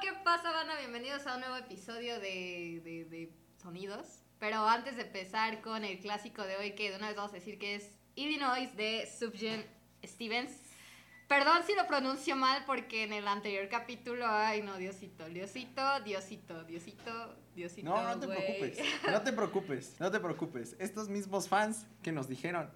¿qué pasa, banda? Bienvenidos a un nuevo episodio de, de, de Sonidos. Pero antes de empezar con el clásico de hoy, que de una vez vamos a decir que es Illinois de Subgen Stevens. Perdón si lo pronuncio mal porque en el anterior capítulo, ay no, Diosito, Diosito, Diosito, Diosito, Diosito. No, no te güey. preocupes, no te preocupes, no te preocupes. Estos mismos fans que nos dijeron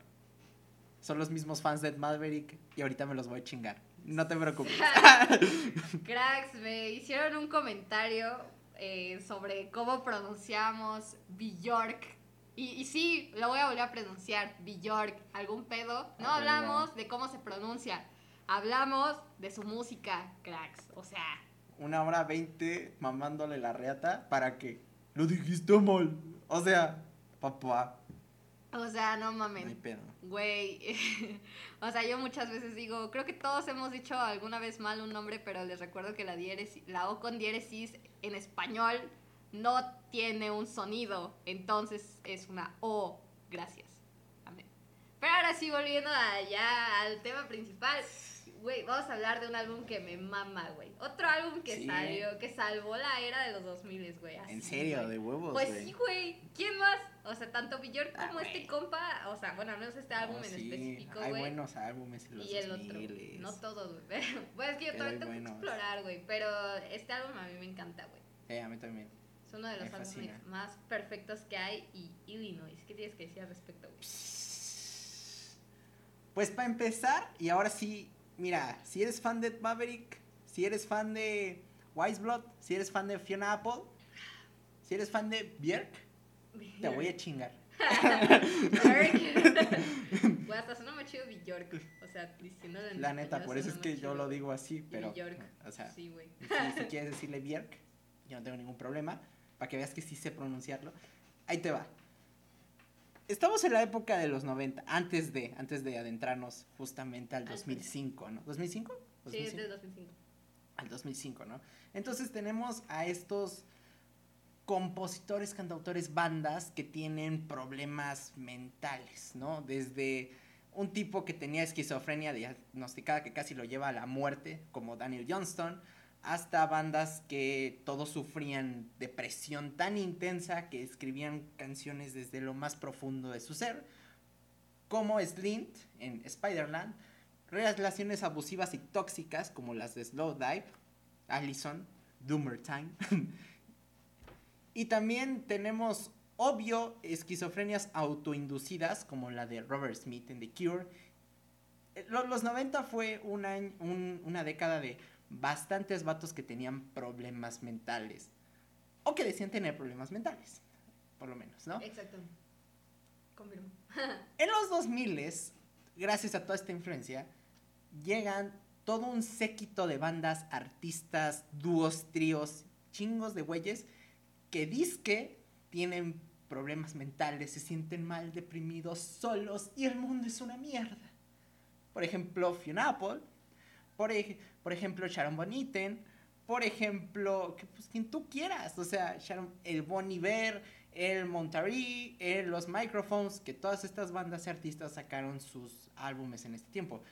son los mismos fans de Maverick y ahorita me los voy a chingar. No te preocupes. Cracks, me hicieron un comentario eh, sobre cómo pronunciamos Bjork. Y, y sí, lo voy a volver a pronunciar, Bjork. ¿Algún pedo? No hablamos de cómo se pronuncia, hablamos de su música, cracks. O sea, Una hora veinte mamándole la reata para que lo dijiste mal. O sea, papá, o sea, no no hay pedo. Güey, o sea, yo muchas veces digo, creo que todos hemos dicho alguna vez mal un nombre, pero les recuerdo que la, diéresis, la O con diéresis en español no tiene un sonido, entonces es una O. Gracias. Amén. Pero ahora sí, volviendo allá al tema principal, güey, vamos a hablar de un álbum que me mama, güey. Otro álbum que Sí. salió, que salvó la era de los 2000, güey. En serio, güey. de huevos, Pues güey. sí, güey. ¿Quién más? O sea, tanto Björk Ah, como este güey. compa, o sea, bueno, al menos este álbum No, en sí, específico, Hay güey. buenos álbumes en los Y el otro. 2000s. No todos, güey. Pues es que yo todavía tengo que explorar, güey. Pero este álbum a mí me encanta, güey. Sí, a mí también. Es uno de los Me álbumes más perfectos que hay. Y Illinois. ¿Qué tienes que decir al respecto, güey? Pues para empezar, y ahora sí, mira, si eres fan de Maverick, si eres fan de Wise Blood, si eres fan de Fiona Apple, si eres fan de Björk, te voy a chingar. Björk. Güey, hasta suena más chido Björk. O sea, diciéndolo en La neta, por eso es que yo lo digo así, pero, Björk. o sea, Sí, güey. si, si quieres decirle Björk, yo no tengo ningún problema, para que veas que sí sé pronunciarlo. Ahí te va. Estamos en la época de los 90, antes de, antes de adentrarnos justamente al Antes. 2005, ¿no? ¿2005? Sí, es 2005. de 2005. al 2005, ¿no? Entonces tenemos a estos compositores, cantautores, bandas que tienen problemas mentales, ¿no? Desde un tipo que tenía esquizofrenia diagnosticada que casi lo lleva a la muerte, como Daniel Johnston, hasta bandas que todos sufrían depresión tan intensa que escribían canciones desde lo más profundo de su ser, como Slint en Spider-Man, relaciones abusivas y tóxicas como las de Slowdive, Allison, Doomer Time. y también tenemos, obvio, esquizofrenias autoinducidas como la de Robert Smith en The Cure. Eh, lo- Los 90 fue una década de bastantes vatos que tenían problemas mentales. O que decían tener problemas mentales, por lo menos, ¿no? Exacto. Confirmo. En los 2000, gracias a toda esta influencia, llegan todo un séquito de bandas, artistas, dúos, tríos, chingos de güeyes que disque tienen problemas mentales, se sienten mal, deprimidos, solos y el mundo es una mierda. Por ejemplo, Fiona Apple, por, ej- por ejemplo, Sharon Eaton, por ejemplo, pues, quien tú quieras, o sea, Sharon, el Bon Iver, el Monterey, el los Microphones, que todas estas bandas y artistas sacaron sus álbumes en este tiempo.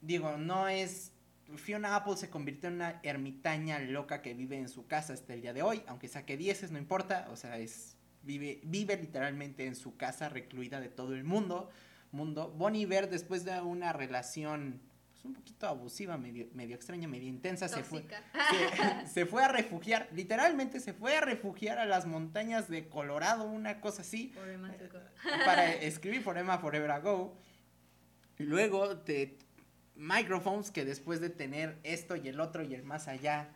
Digo, no es... Fiona Apple se convirtió en una ermitaña loca que vive en su casa hasta el día de hoy, aunque saque dieces, no importa, o sea, es vive, literalmente en su casa recluida de todo el mundo. mundo. Bon Iver, después de una relación pues, un poquito abusiva, medio, medio extraña, medio intensa, se fue, Tóxica. se, se fue a refugiar, literalmente se fue a refugiar a las montañas de Colorado, una cosa así, Pobre Matsuko. para escribir Forever Forever Ago. Y luego de Microphones, que después de tener esto y el otro y el más allá,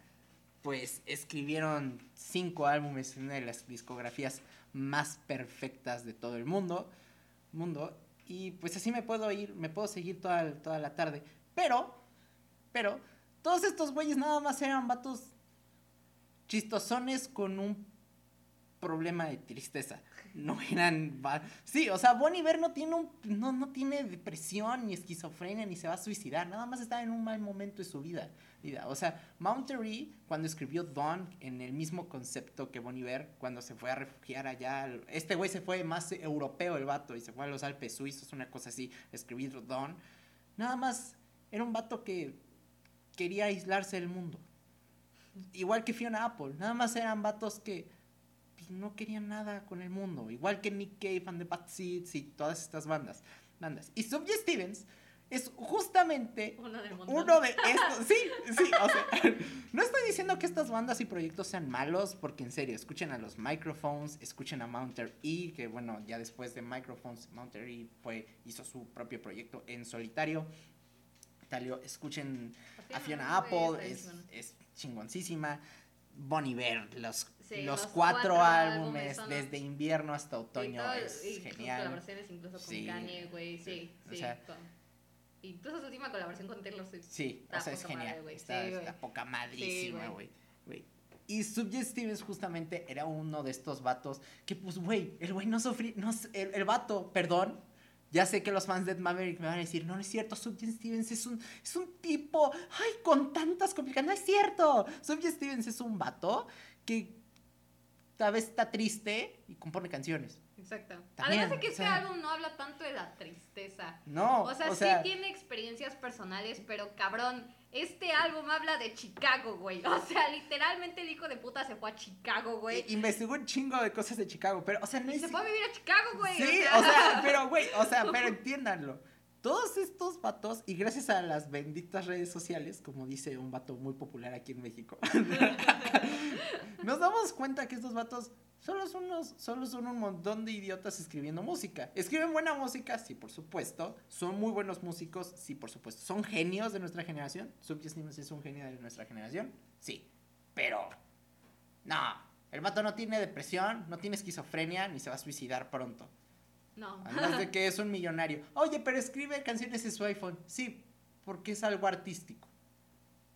pues escribieron cinco álbumes en una de las discografías más perfectas de todo el mundo. mundo y pues así me puedo ir, me puedo seguir toda, toda la tarde. Pero, pero, todos estos güeyes nada más eran vatos chistosones con un problema de tristeza. No eran. Sí, o sea, Bon Iver no tiene, un, no, no tiene depresión, ni esquizofrenia, ni se va a suicidar. Nada más está en un mal momento de su vida. O sea, Monterey, cuando escribió Dawn en el mismo concepto que Bon Iver, cuando se fue a refugiar allá. al- Este güey se fue más europeo, el vato, y se fue a los Alpes suizos, una cosa así, escribir Dawn. Nada más era un vato que quería aislarse del mundo. igual que Fiona Apple, nada más eran vatos que pues, no querían nada con el mundo, igual que Nick Cave and the Bad Seeds y todas estas bandas. bandas. Y Subject Stevens es justamente Uno del montón. uno de estos. Sí, sí, o sea, no estoy diciendo que estas bandas y proyectos sean malos, porque en serio, escuchen a los Microphones, escuchen a Mounter E, que bueno, ya después de Microphones, Mounter E fue, hizo su propio proyecto en solitario. Talio, escuchen a Fiona Apple, es, es chingoncísima. Bon Iver, los, Sí, los, los cuatro, cuatro álbumes, desde invierno hasta otoño, todo- es y genial. colaboraciones incluso con Sí. Kanye, güey, sí, O sí. sea- con- Incluso su última colaboración con Taylor Swift. Sí, Está o sea, es madre, genial. güey. está, está poca madrísima, güey. Y Subject Stevens justamente era uno de estos vatos que, pues, güey, el güey no sufría, no, el, el vato, perdón, ya sé que los fans de Maverick me van a decir, no, no es cierto, Subject Stevens es un, es un tipo, ay, con tantas complicaciones, no es cierto. Subject Stevens es un vato que tal vez está triste y compone canciones. Exacto. También, Además de que o este sea- álbum no habla tanto de la tristeza. No, O sea, sí tiene experiencias personales, pero cabrón, este álbum habla de Chicago, güey. O sea, literalmente el hijo de puta se fue a Chicago, güey. i- investigó un chingo de cosas de Chicago, pero, o sea, no Y es... se fue a vivir a Chicago, güey. Sí, o sea, pero güey, o sea, pero entiéndanlo. Todos estos vatos, y gracias a las benditas redes sociales, como dice un vato muy popular aquí en México, nos damos cuenta que estos vatos solo son, unos, solo son un montón de idiotas escribiendo música. ¿Escriben buena música? Sí, por supuesto. ¿Son muy buenos músicos? Sí, por supuesto. ¿Son genios de nuestra generación? Subject Stevens es un genio de nuestra generación. Sí. Pero, no. El vato no tiene depresión, no tiene esquizofrenia, ni se va a suicidar pronto. No. Además de que es un millonario. Oye, pero escribe canciones en su iPhone. Sí, porque es algo artístico.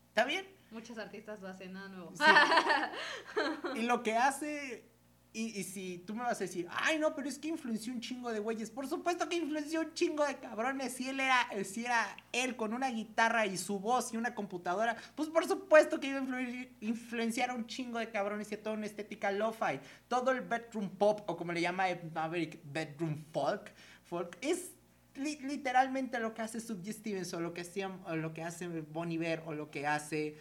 ¿Está bien? Muchos artistas lo hacen, no, no. Sí. Y lo que hace. Y, si tú me vas a decir, ay, no, pero es que influenció un chingo de güeyes. Por supuesto que influenció un chingo de cabrones. Si él era, si era él con una guitarra y su voz y una computadora, pues por supuesto que iba a influir- influenciar a un chingo de cabrones y a toda una estética lo-fi. Todo el bedroom pop, o como le llama Maverick, bedroom folk, folk es li- literalmente lo que hace Subject Stevens o lo que, hacía, o lo que hace Bon Iver o lo que hace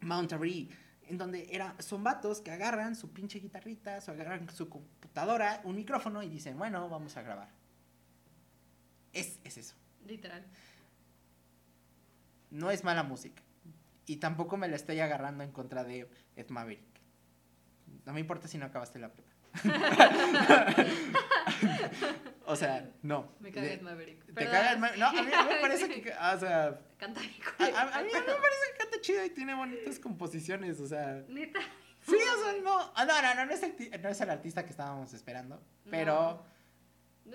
Monterey, en donde era, son vatos que agarran su pinche guitarrita, o agarran su computadora, un micrófono y dicen, bueno, vamos a grabar. Es, es eso. Literal. No es mala música. Y tampoco me la estoy agarrando en contra de Ed Maverick. No me importa si no acabaste la prepa. O sea, no. Me caga Ed Maverick. ¿Te caga Ed Maverick? No, a mí, a mí me parece que, o sea, Canta a, a- a mí, a mí me parece que canta chido y tiene bonitas composiciones, o sea... Neta. Sí, o sea, no, ah, no, no, no, no es el, no es el artista que estábamos esperando, pero No,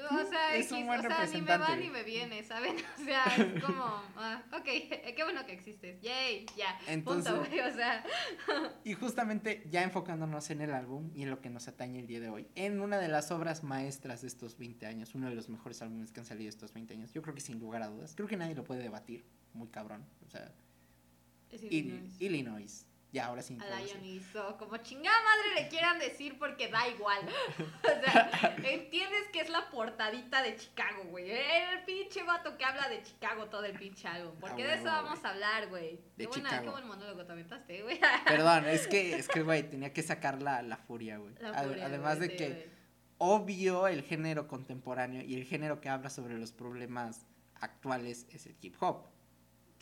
o sea, Es un buen o sea, ni me va ni me viene, ¿saben? O sea, es como, ah, ok, qué bueno que existes. Yay, ya. Entonces- punto, güey, o sea, Y justamente ya enfocándonos en el álbum y en lo que nos atañe el día de hoy, en una de las obras maestras de estos 20 años, uno de los mejores álbumes que han salido estos 20 años, yo creo que sin lugar a dudas, creo que nadie lo puede debatir, muy cabrón, o sea, es Ill- Illinois. Illinois, ya ahora sí. A. Ionizo, como chingada madre le quieran decir porque da igual. O sea, entiendes que es la portadita de Chicago, güey. El pinche vato que habla de Chicago todo el pinche álbum. Porque Ah, de eso vamos a hablar, güey. De Qué, buena- qué buen monólogo te aventaste, güey. Perdón, es que, es que, güey, tenía que sacar la, la furia, güey. Además de que, obvio, el género contemporáneo y el género que habla sobre los problemas actuales es el hip hop.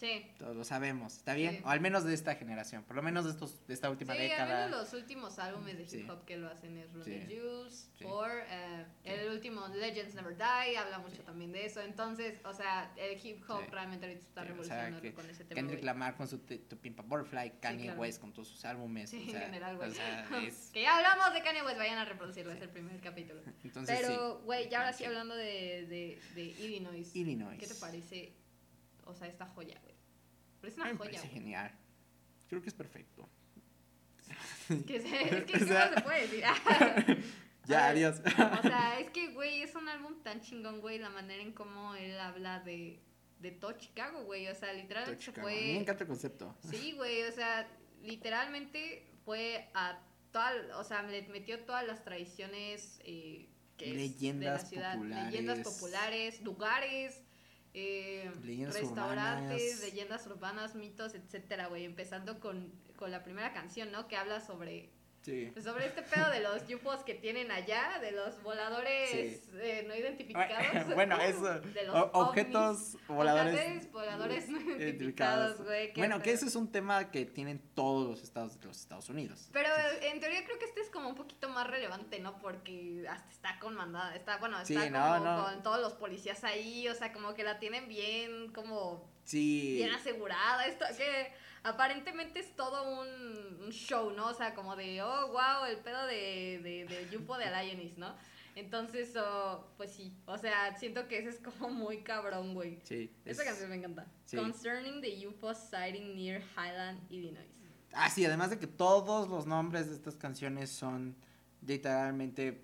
Sí. Todos lo sabemos, ¿está bien? Sí. O al menos de esta generación, por lo menos de, estos, de esta última Sí, década. al menos los últimos álbumes de hip hop que lo hacen es Sí. Juice. Four, eh, el último Legends Never Die, habla mucho también de eso. Entonces, o sea, el hip hop realmente ahorita está Sí, o sea, revolucionando con ese tema. Kendrick. Lamar con su T- To Pimp a Butterfly, Kanye claro. West con todos sus álbumes. Sí, o en sea, general, güey. o sea, es- Que ya hablamos de Kanye West, vayan a reproducirlo, es el primer capítulo. entonces Pero, güey, ya ahora sí hablando de, de, de Illinois. Illinois. ¿Qué te parece? O sea, esta joya, güey. Pero es una me joya, güey. genial. Creo que es perfecto. Es que, se- es que O ¿qué sea- más se puede decir? Ya, adiós. O sea, es que, güey, es un álbum tan chingón, güey, la manera en cómo él habla de, de todo Chicago, güey. O sea, literalmente se mí me fue. encanta el concepto. Sí, güey, o sea, literalmente fue a toda, o sea, le metió todas las tradiciones eh, que es Leyendas de la ciudad, populares. leyendas populares, lugares, eh, restaurantes, urbanas. leyendas urbanas, mitos, etcétera, güey, empezando con con la primera canción, ¿no? Que habla sobre Sí. pues, sobre este pedo de los yupos que tienen allá, de los voladores Sí. eh, no identificados. bueno, eso. De los o- ovnis. objetos voladores. Objetos voladores no identificados. güey. Bueno, que ese es un tema que tienen todos los estados de los Estados Unidos. Pero en teoría creo que este es como un poquito más relevante, ¿no? Porque hasta está con mandada, está, bueno, está como no, no. con todos los policías ahí, o sea, como que la tienen bien, como Sí. bien asegurada, esto que aparentemente es todo un, un show, ¿no? O sea, como de, oh, wow, el pedo de, de, de Yupo de Alionis, ¿no? Entonces, oh, pues sí, o sea, siento que ese es como muy cabrón, güey. Sí. Esa es- canción me encanta. sí. Concerning the UFO sighting near Highland, Illinois. Ah, sí, además de que todos los nombres de estas canciones son literalmente,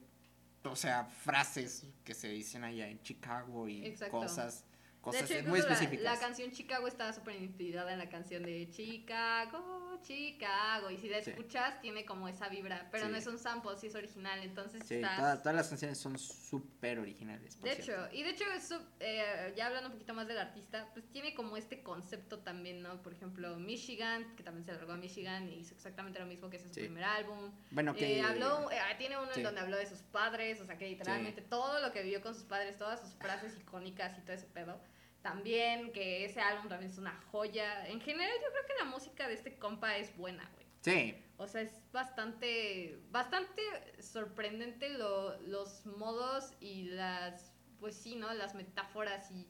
o sea, frases que se dicen allá en Chicago y Exacto. cosas, De hecho, muy incluso la, específicas. la canción Chicago está súper inspirada en la canción de Chicago, Chicago. Y si la Sí. escuchas, tiene como esa vibra. Pero Sí. no es un sample, sí es original. Entonces Sí, todas las canciones son súper originales. De cierto. hecho, y de hecho, eso, eh, ya hablando un poquito más del artista, pues tiene como este concepto también, ¿no? Por ejemplo, Michigan, que también se largó a Michigan y hizo exactamente lo mismo que es su primer álbum. Bueno, que. Eh, habló, eh, tiene uno en donde habló de sus padres, o sea que literalmente todo lo que vivió con sus padres, todas sus frases icónicas y todo ese pedo. También que ese álbum también es una joya. En general yo creo que la música de este compa es buena, güey. Sí, O sea, es bastante, bastante sorprendente lo- los modos y las, pues sí, ¿no? Las metáforas y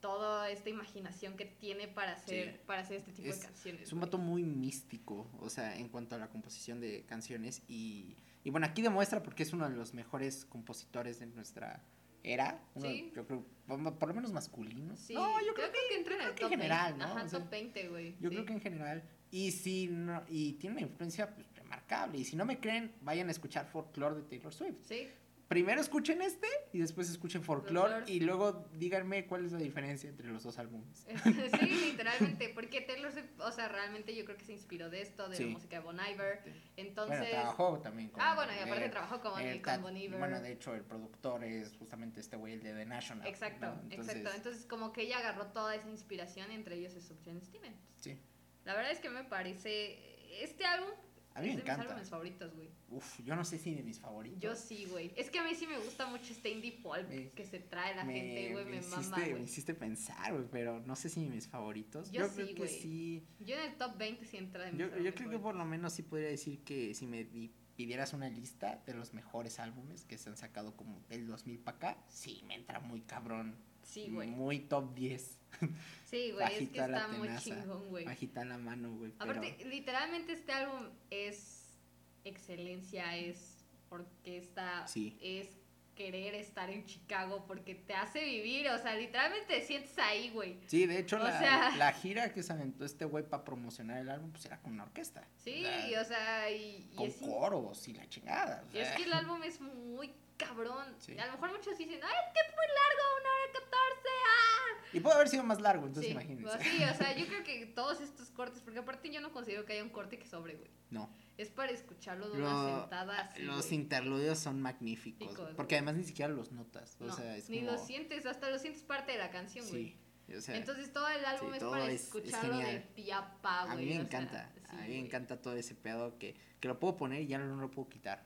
toda esta imaginación que tiene para hacer, Sí. para hacer este tipo Es- de canciones. es un vato muy místico, o sea, en cuanto a la composición de canciones. Y, y bueno, aquí demuestra porque es uno de los mejores compositores de nuestra era. Uno, Sí. Yo creo, por lo menos masculino. Sí, no, yo creo, que, entra en el que top en general, 20. ¿no? Ajá, O sea, top 20, güey. Yo sí. creo que en general. Y si no, y tiene una influencia pues, remarcable. Y si no me creen, vayan a escuchar Folklore de Taylor Swift. Sí, Primero escuchen este y después escuchen Folklore y luego díganme cuál es la diferencia entre los dos álbumes. sí, literalmente, porque Taylor Swift, o sea, realmente yo creo que se inspiró de esto, de Sí. la música de Bon Iver. Entonces, bueno, trabajó también con. ah, bueno, y aparte trabajó con, eh, con Bon Iver. Bueno, de hecho, el productor es justamente este güey, el de The National. Exacto, ¿no? Entonces, exacto. Entonces, como que ella agarró toda esa inspiración, entre ellos es Sufjan Stevens. Sí, La verdad es que me parece. Este álbum a mí es me de mis encanta. álbumes favoritos, güey. Uf, yo no sé si de mis favoritos. Yo sí, güey. Es que a mí sí me gusta mucho este indie folk Me- que se trae la gente, güey. Me, hiciste, mama, me hiciste pensar, güey, pero no sé si mis favoritos. Yo Yo, sí, creo que güey. sí. Yo en el top 20 sí entra de mis Yo, yo álbumes creo que favoritos. por lo menos sí podría decir que si me di- pidieras una lista de los mejores álbumes que se han sacado como del 2000 para acá, sí, me entra muy cabrón. Sí, güey. Muy top 10. Sí, güey. Es que está muy chingón, güey. Bajita la mano, güey. pero- Aparte, literalmente este álbum es excelencia, es orquesta, Sí. es querer estar en Chicago porque te hace vivir, o sea, literalmente te sientes ahí, güey. Sí, de hecho, la, sea- la gira que se aventó este güey para promocionar el álbum, pues era con una orquesta. Sí, O sea, y, o sea, y, y con es, coros y la chingada. o y es que el álbum es muy cabrón. Sí. A lo mejor muchos dicen, ay, es que es muy largo, una hora. Y puede haber sido más largo, entonces sí, imagínense. pues sí, o sea, yo creo que todos estos cortes, porque aparte yo no considero que haya un corte que sobre, güey. No. Es para escucharlo de Lo- una sentada así, los güey. interludios son magníficos. Picos, porque güey. además ni siquiera los notas. O No, sea, es ni como. lo sientes, hasta lo sientes parte de la canción, güey. Sí. O sea, Entonces todo el álbum sí, es para es- es escucharlo de piapa, güey. a mí me o sea, encanta. sí, a mí me güey. encanta todo ese pedo que, que lo puedo poner y ya no lo puedo quitar.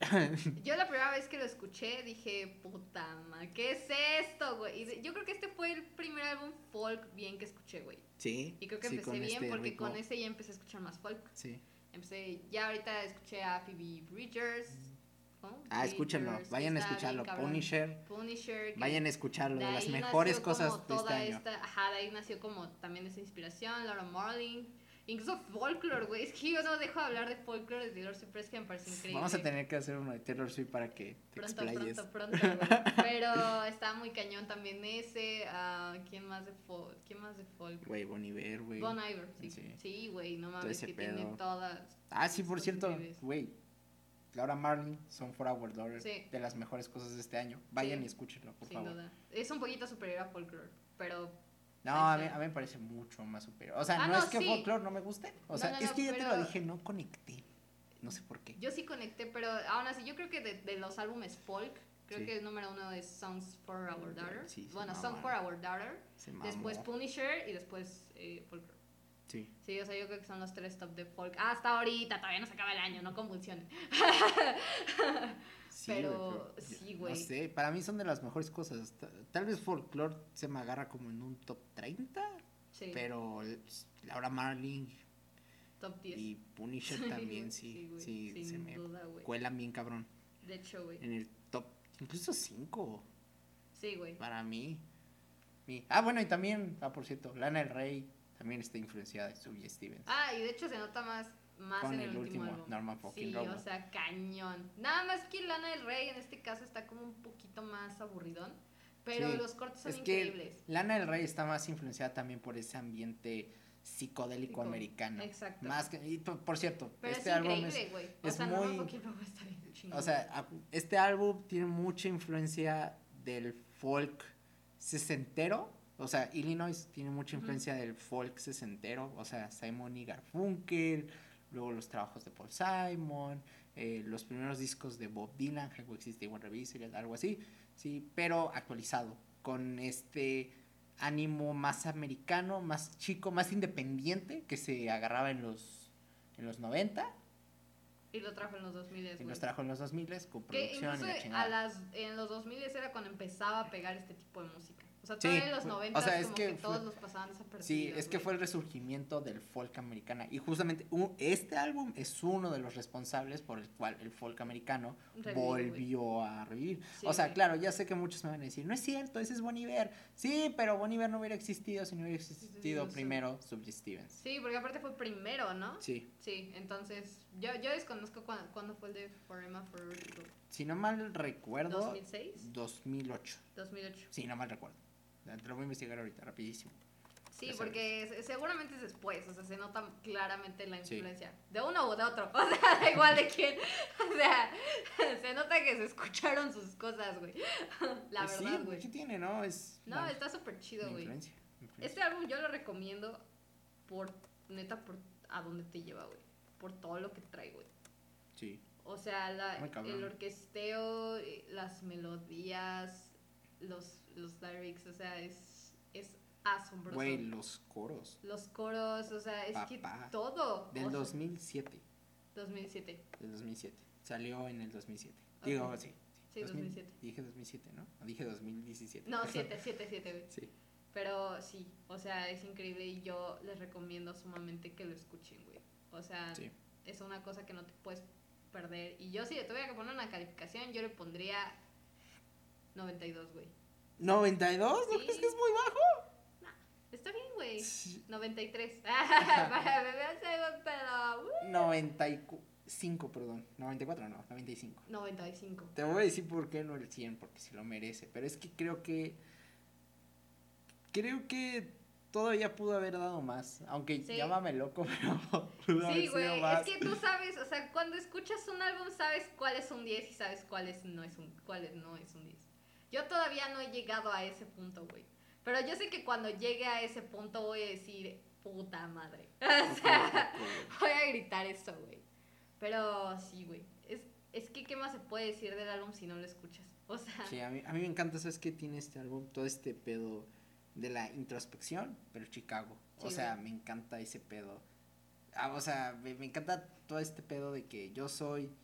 Yo la primera vez que lo escuché dije, puta madre, ¿qué es esto, güey? Yo creo que este fue el primer álbum folk bien que escuché, güey. Sí. Y creo que sí, empecé bien este porque ritmo. con ese ya empecé a escuchar más folk. Sí. Empecé, ya ahorita escuché a Phoebe Bridgers. Ah, escúchenlo. Vayan a escucharlo. cabrón. Punisher. Punisher. Vayan a escucharlo. De de las mejores cosas de este toda año. esta- ajá, de ahí nació como también esa inspiración, Laura Marling. Incluso folklore, güey. Es que yo no dejo de hablar de folklore de Taylor Swift, pero es que me parece increíble. Vamos a tener que hacer uno de Taylor Swift para que te Pronto, explayes. pronto, pronto, güey. Pero está muy cañón también ese. ah, ¿Quién más de folk? ¿Quién más de folk? Güey, Bon Iver, güey. Bon Iver, sí. Sí. Sí, güey, no mames, que tiene pedo. todas. Ah, sí, por cierto, güey. Laura Marling, Son for Our Daughter, Sí. de las mejores cosas de este año. Vayan Sí. y escúchenlo, por Sin favor. duda. Es un poquito superior a folklore, pero No, a mí, a mí me parece mucho más superior. O sea, Ah, no, no, es que sí. folklore no me guste. O sea, no, es que ya te lo dije, no conecté. No sé por qué. yo sí conecté, pero aún así yo creo que de, de los álbumes folk, creo Sí. que el número uno es Songs for Our Daughter. Sí, bueno, mamaron. Song for Our Daughter. Después. Punisher y después eh, folklore. Sí. Sí, o sea, yo creo que son los tres top de folk. Hasta ahorita, todavía no se acaba el año, no convulsionen. Sí, Pero, güey, sí, No güey. sé, para mí son de las mejores cosas. Ta- Tal vez folklore se me agarra como en un top 30, Sí, pero Laura Marling top 10. y Punisher también sí, sí, sin se me duda, cuelan bien cabrón. De hecho, güey. En el top, incluso 5 Sí, güey. para mí. Mi- Ah, bueno, y también, ah, por cierto, Lana del Rey también está influenciada de Subie Stevens. Ah, y de hecho se nota más, más Con en el el, último, último, álbum. Norman fucking Sí, o sea, cañón. Nada más que Lana del Rey en este caso está como un poquito más aburridón. Pero Sí, los cortes son es que increíbles. Lana del Rey está más influenciada también por ese ambiente psicodélico Psico- americano. Exacto. Más que, y por, cierto, Pero este es álbum es, es sea, muy- Rockwell está bien o sea, este álbum tiene mucha influencia del folk sesentero, o sea, Illinois tiene mucha influencia del folk sesentero, o sea, Simon y Garfunkel, luego los trabajos de Paul Simon, eh, los primeros discos de Bob Dylan, How Exist One Revisited, algo así, sí, pero actualizado, con este ánimo más americano, más chico, más independiente que se agarraba en los en los 90 y lo trajo en los 2000, y los trajo en los 2000 con Que producción incluso y la a las, en los 2000 era cuando empezaba a pegar este tipo de música. O sea, Sí, todavía en los fue- 90 o sea, es como que que, todos fue- los pasaban desapercibidos. Sí, es que güey. fue el resurgimiento del folk americana. Y justamente este álbum es uno de los responsables por el cual el folk americano güey. volvió a revivir. Sí, o sea, güey. claro, ya sé que muchos me van a decir, no es cierto, ese es Bon Iver. Sí, pero Bon Iver no hubiera existido si no hubiera existido sí, primero Subject Stevens. Sí, porque aparte fue primero, ¿no? Sí. Sí, entonces yo, yo desconozco cuándo, cuándo fue el de Forever Go. Si no mal recuerdo, ¿2006? 2008. 2008. Sí, no mal recuerdo. Te lo voy a investigar ahorita, rapidísimo. Sí, Ya porque se- seguramente es después, o sea, se nota claramente la Sí. influencia. De uno o de otro, o sea, da igual de quién. O sea, se nota que se escucharon sus cosas, güey. La Pues verdad, sí, güey. ¿qué tiene, no? Es No, la- está súper chido, güey. influencia, influencia. Este álbum yo lo recomiendo por, neta, por a dónde te lleva, güey. Por todo lo que trae, güey. Sí. O sea, la- el orquesteo, eh, las melodías, los, los lyrics, o sea, es, es asombroso. Güey, los coros. Los coros, o sea, es Papá. que todo. Del o sea, 2007. 2007. Del 2007. Salió en el 2007. Ok. Digo, sí. Sí, 2000 2007. Dije 2007, ¿no? O dije 2017. No, 7, 7, 7, güey. Sí. Pero sí, o sea, es increíble y yo les recomiendo sumamente que lo escuchen, güey. O sea, Sí. es una cosa que no te puedes perder. Y yo si le tuviera que poner una calificación, yo le pondría 92, güey. ¿92? ¿No Sí. crees que es muy bajo? Está bien, güey. Sí. 93. Para beberse un pedo. uh. 95, perdón. 94, no, 95. 95. Te voy a decir por qué no el 100, porque sí lo merece. Pero es que creo que. Creo que todavía pudo haber dado más. Aunque Sí. llámame loco, pero pudo haber Sí, sido güey, más. es que tú sabes, o sea, cuando escuchas un álbum sabes cuál es un 10 y sabes cuál es no es un cuál es- no es un 10. Yo todavía no he llegado a ese punto, güey. Pero yo sé que cuando llegue a ese punto voy a decir, puta madre. O sea, voy a gritar eso, güey. Pero sí, güey. Es, es que, ¿qué más se puede decir del álbum si no lo escuchas? O sea, Sí, a mí, a mí me encanta, ¿sabes qué tiene este álbum? Todo este pedo de la introspección, pero Chicago. O sea, güey. me encanta ese pedo. Ah, o sea, me, me encanta todo este pedo de que yo soy,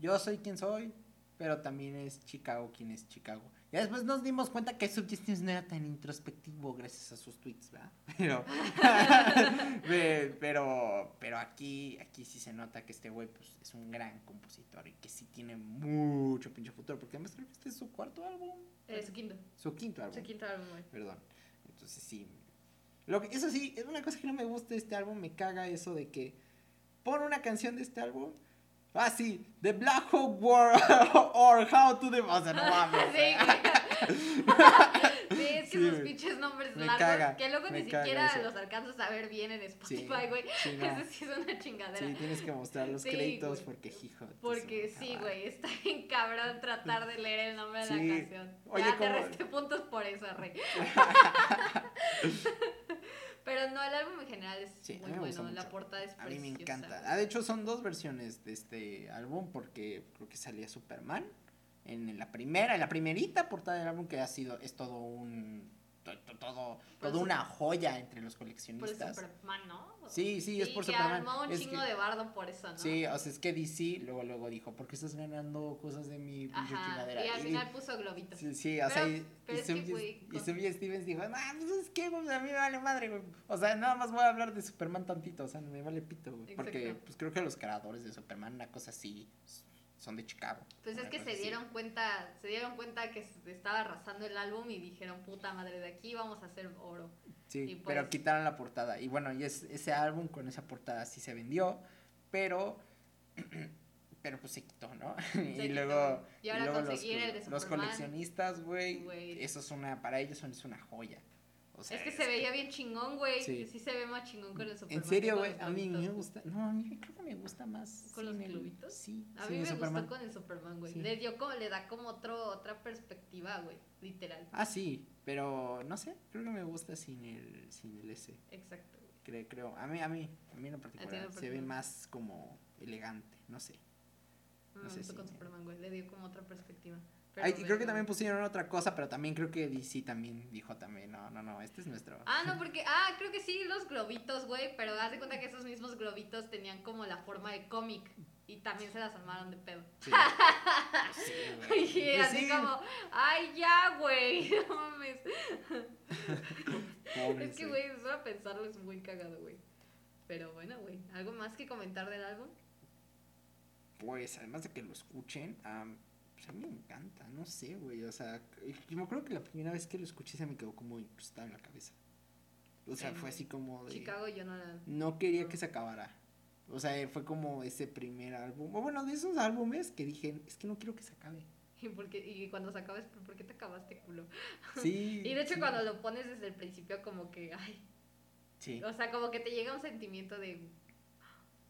yo soy quien soy, pero también es Chicago quien es Chicago. Ya después nos dimos cuenta que Subjustice no era tan introspectivo gracias a sus tweets, ¿verdad? Pero, pero, pero aquí, aquí sí se nota que este güey pues, es un gran compositor y que sí tiene mucho pinche futuro, porque además creo que este es su cuarto álbum. eh, su quinto. Su quinto álbum. Su quinto álbum, güey. Perdón. Entonces sí. Lo que, eso sí, es una cosa que no me gusta de este álbum. Me caga eso de que pon una canción de este álbum. Ah, sí, The Black Hawk War or How to the. O sea, no mames. Sí. Sí, es que Sí, sus pinches nombres Me largos, caga, que luego ni siquiera eso. los alcanzas a ver bien en Spotify, Sí, güey. sí, no. Eso sí es una chingadera. Sí, tienes que mostrar los Sí, créditos güey. porque, hijo. Porque sí, güey, está bien cabrón tratar de leer el nombre de Sí. la canción. Oye, ya te resté puntos por eso, rey. Pero no, el álbum en general es Sí, muy bueno, la portada es A mí me preciosa, encanta. Ah, de hecho, son dos versiones de este álbum porque creo que salía Superman en la primera, en la primerita portada del álbum que ha sido, es todo un, to- to- todo, Por su- una joya entre los Por coleccionistas. Superman, ¿no? Sí, sí, es por que Superman. armó un Es chingo que- de bardo por eso, ¿no? Sí, o sea, es que DC luego, luego dijo, ¿por qué estás ganando cosas de mi pinche chingadera? y al final puso globitos. Sí, sí, o sea, Pero- y, pero y es que, y Stevens dijo, ah, pues es que, güey, a mí me vale madre, güey. O sea, nada más voy a hablar de Superman tantito, o sea, me vale pito, güey. Porque, pues creo que los creadores de Superman, una cosa así, son de Chicago. Pues es que se así. dieron cuenta, se dieron cuenta que estaba arrasando el álbum y dijeron, puta madre, de aquí vamos a hacer oro. Sí, y pero pues- quitaron la portada. Y bueno, y es, ese álbum con esa portada sí se vendió, pero... Pero pues se quitó, ¿no? y quitó. luego, Y ahora luego los, conseguir el de los coleccionistas, güey, eso es una, para ellos es una joya. O sea, es que se veía bien chingón, güey. Sí. Sí. se ve más chingón con el Superman. En serio, que güey, a mí me gusta, no, a mí creo que me gusta más. ¿Con los el- globitos? Sí, A mí me Superman. gustó con el Superman, güey. Sí. Le dio como, le da como otro, otra perspectiva, güey. Literal. Ah, sí, pero no sé, creo que me gusta sin el, sin el S, Exacto, güey. creo, creo. A mí, a mí, a mí en lo particular, en lo se ve particular. más como elegante, no sé. Me No sé gustó si- con Superman, güey. Le dio como otra perspectiva. Ay, y creo que también pusieron otra cosa, pero también creo que DC también dijo también, no, no, no, este es nuestro. Ah, no, porque. Ah, creo que sí, los globitos, güey. Pero haz de cuenta que esos mismos globitos tenían como la forma de cómic. Y también se las armaron de pedo. Sí. Sí, güey. Y Pues así sí, como, ay, ya, güey. No mames. pobre, Es que, güey, solo pensarlo es muy cagado, güey. Pero bueno, güey. ¿Algo más que comentar del álbum? Pues además de que lo escuchen, am, pues a mí me encanta, no sé, güey, o sea, yo me acuerdo que la primera vez que lo escuché se me quedó como incrustado en la cabeza. O sea, En fue así como de... Chicago yo no la... No quería que se acabara. O sea, fue como ese primer álbum, o bueno, de esos álbumes que dije, es que no quiero que se acabe. ¿Y, por qué- y cuando se acabes, ¿por qué te acabaste, culo? Sí. Y de hecho sí, cuando lo pones desde el principio como que, ay, Sí. o sea, como que te llega un sentimiento de,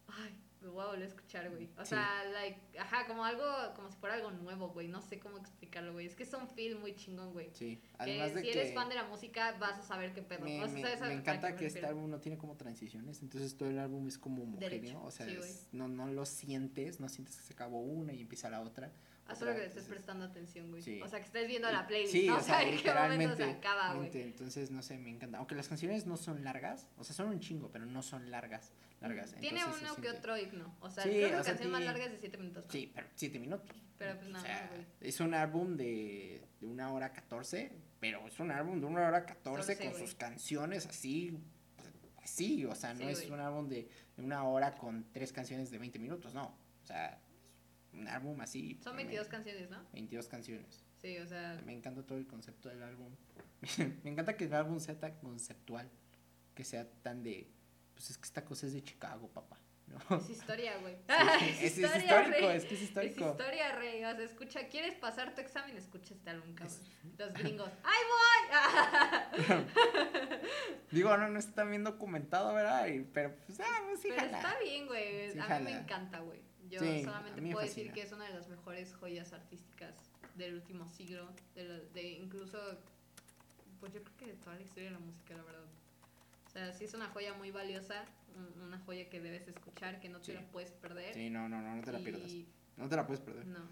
ay, me voy a volver a escuchar, güey. O Sí. sea, like, ajá, como algo, como si fuera algo nuevo, güey. No sé cómo explicarlo, güey. Es que es un feel muy chingón, güey. Sí. Que Además de si que... eres fan de la música, vas a saber qué pedo. Me, o sea, me- ¿sabes a- me encanta me que este álbum no tiene como transiciones, entonces todo el álbum es como homogéneo, o sea, sí, es- no, no lo sientes, no sientes que se acabó una y empieza la otra. Ah, solo que le estés prestando atención, güey. Sí. O sea, que estés viendo la playlist. Sí, ¿no? o sea, en qué momento se acaba, güey. Entonces, no sé, me encanta. Aunque las canciones no son largas, o sea, son un chingo, pero no son largas. largas. Tiene entonces uno que siente- otro himno. O sea, Sí, creo que o la sea, canción más larga es de 7 minutos. Sí, pero siete minutos. Pero, pues, O nada sea, más, güey. Es un álbum de, de una hora 14, pero es un álbum de una hora 14 14, con güey. sus canciones así, así, o sea, no Sí, es un álbum de, una hora con tres canciones de 20 minutos, no. O sea, un álbum así. Son me- 22 canciones, ¿no? 22 canciones. Sí, o sea, Me encanta todo el concepto del álbum. me encanta que el álbum sea tan conceptual, que sea tan de, pues es que esta cosa es de Chicago, papá. ¿no? es historia, güey. Sí, es, es histórico, es que es Es histórico. historia, rey. O sea, escucha, ¿quieres pasar tu examen? Escucha este álbum, cabrón. Los gringos. ¡Ay, voy! Digo, no, no está bien documentado, ¿verdad? Pero pues, ah, pues sí, Pero jala. está bien, güey. Sí, a mí jala. me encanta, güey. Yo Sí, solamente puedo decir que es una de las mejores joyas artísticas del último siglo. De, la- de incluso, pues yo creo que de toda la historia de la música, la verdad. O sea, sí es una joya muy valiosa. un- Una joya que debes escuchar, que no te Sí. la puedes perder. Sí, no, no, no, no te la pierdas. Y- No te la puedes perder. No.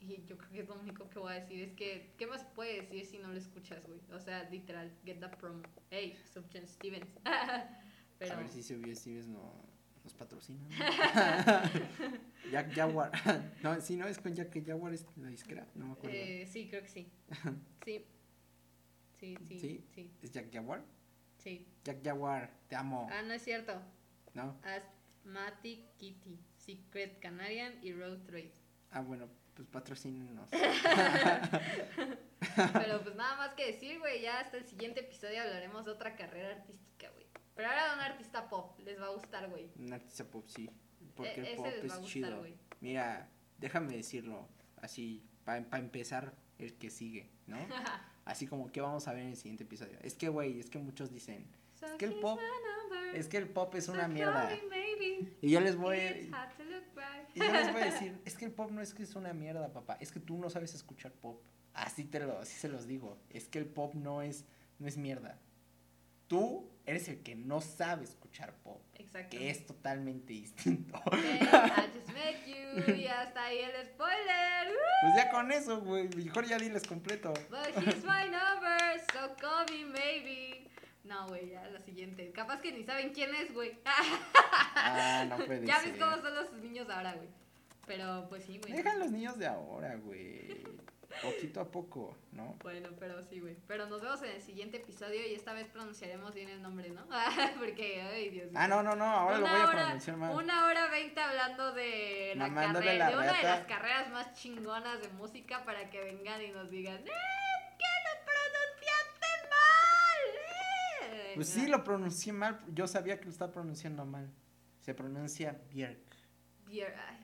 Y yo creo que es lo único que voy a decir. Es que, ¿qué más puede decir si no lo escuchas, güey? O sea, literal, get that promo. Hey, Subjan Stevens. Pero, A ver si Subie Stevens no, nos patrocina. ¿no? Jack Jaguar. no, sí, no, es con Jack Jaguar es la disquera, no me acuerdo. eh, sí, creo que sí. Sí. Sí, sí, ¿Sí? sí, ¿Es Jack Jaguar? sí. Jack Jaguar, te amo. Ah, no es cierto. ¿No? Asthmatic Kitty, Secret Canarian y Road Trade. Ah, bueno, pues patrocínenos. Pero pues nada más que decir, güey, ya hasta el siguiente episodio hablaremos de otra carrera artística, güey. Pero ahora de un artista pop, les va a gustar, güey. Un artista pop, sí. Porque E- el pop es gustar, chido. Mira, déjame decirlo así, para empezar el que sigue, ¿no? Así como que vamos a ver en el siguiente episodio. Es que, güey, es que muchos dicen, So que el pop- es que el pop es una mierda. Y yo les voy, y yo les voy a decir, es que el pop no es que es una mierda, papá, es que tú no sabes escuchar pop. Así te lo, así se los digo. Es que el pop no es, no es mierda. Tú eres el que no sabe escuchar pop, Exacto. que es totalmente distinto. Okay, I just met you. Y hasta ahí el spoiler. Pues ya con eso, güey. Mejor ya diles completo. But he's my number, so call me maybe. No, güey, ya la siguiente. Capaz que ni saben quién es, güey. Ah, no puede ya ser. ves cómo son los niños ahora, güey. Pero pues sí, güey. Dejan los niños de ahora, güey. Poquito a poco, ¿no? Bueno, pero sí, güey. Pero nos vemos en el siguiente episodio y esta vez pronunciaremos bien el nombre, ¿no? Porque, ay, Dios mío. Ah, no, no, no. Ahora lo voy a hora- pronunciar mal. Una hora veinte hablando de la carrera, la de una de las carreras más chingonas de música para que vengan y nos digan, ¡eh! ¡Que lo pronunciaste mal! ¡Eh! Pues sí, lo pronuncié mal. Yo sabía que lo estaba pronunciando mal. Se pronuncia Björk. Bier- ay, ¿A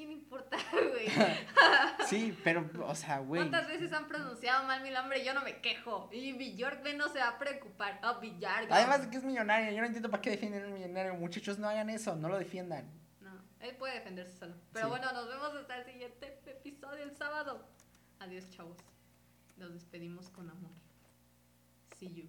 quién importa, güey? Sí, pero, o sea, güey. ¿Cuántas veces han pronunciado mal mi nombre? Yo no me quejo. Y Bjork no se va a preocupar. Oh, Villarga. Además de que es millonario, yo no entiendo para qué defienden a un millonario. Muchachos, no hagan eso, no lo defiendan. No, él puede defenderse solo. Pero Sí. bueno, nos vemos hasta el siguiente episodio el sábado. Adiós, chavos. Nos despedimos con amor. See you.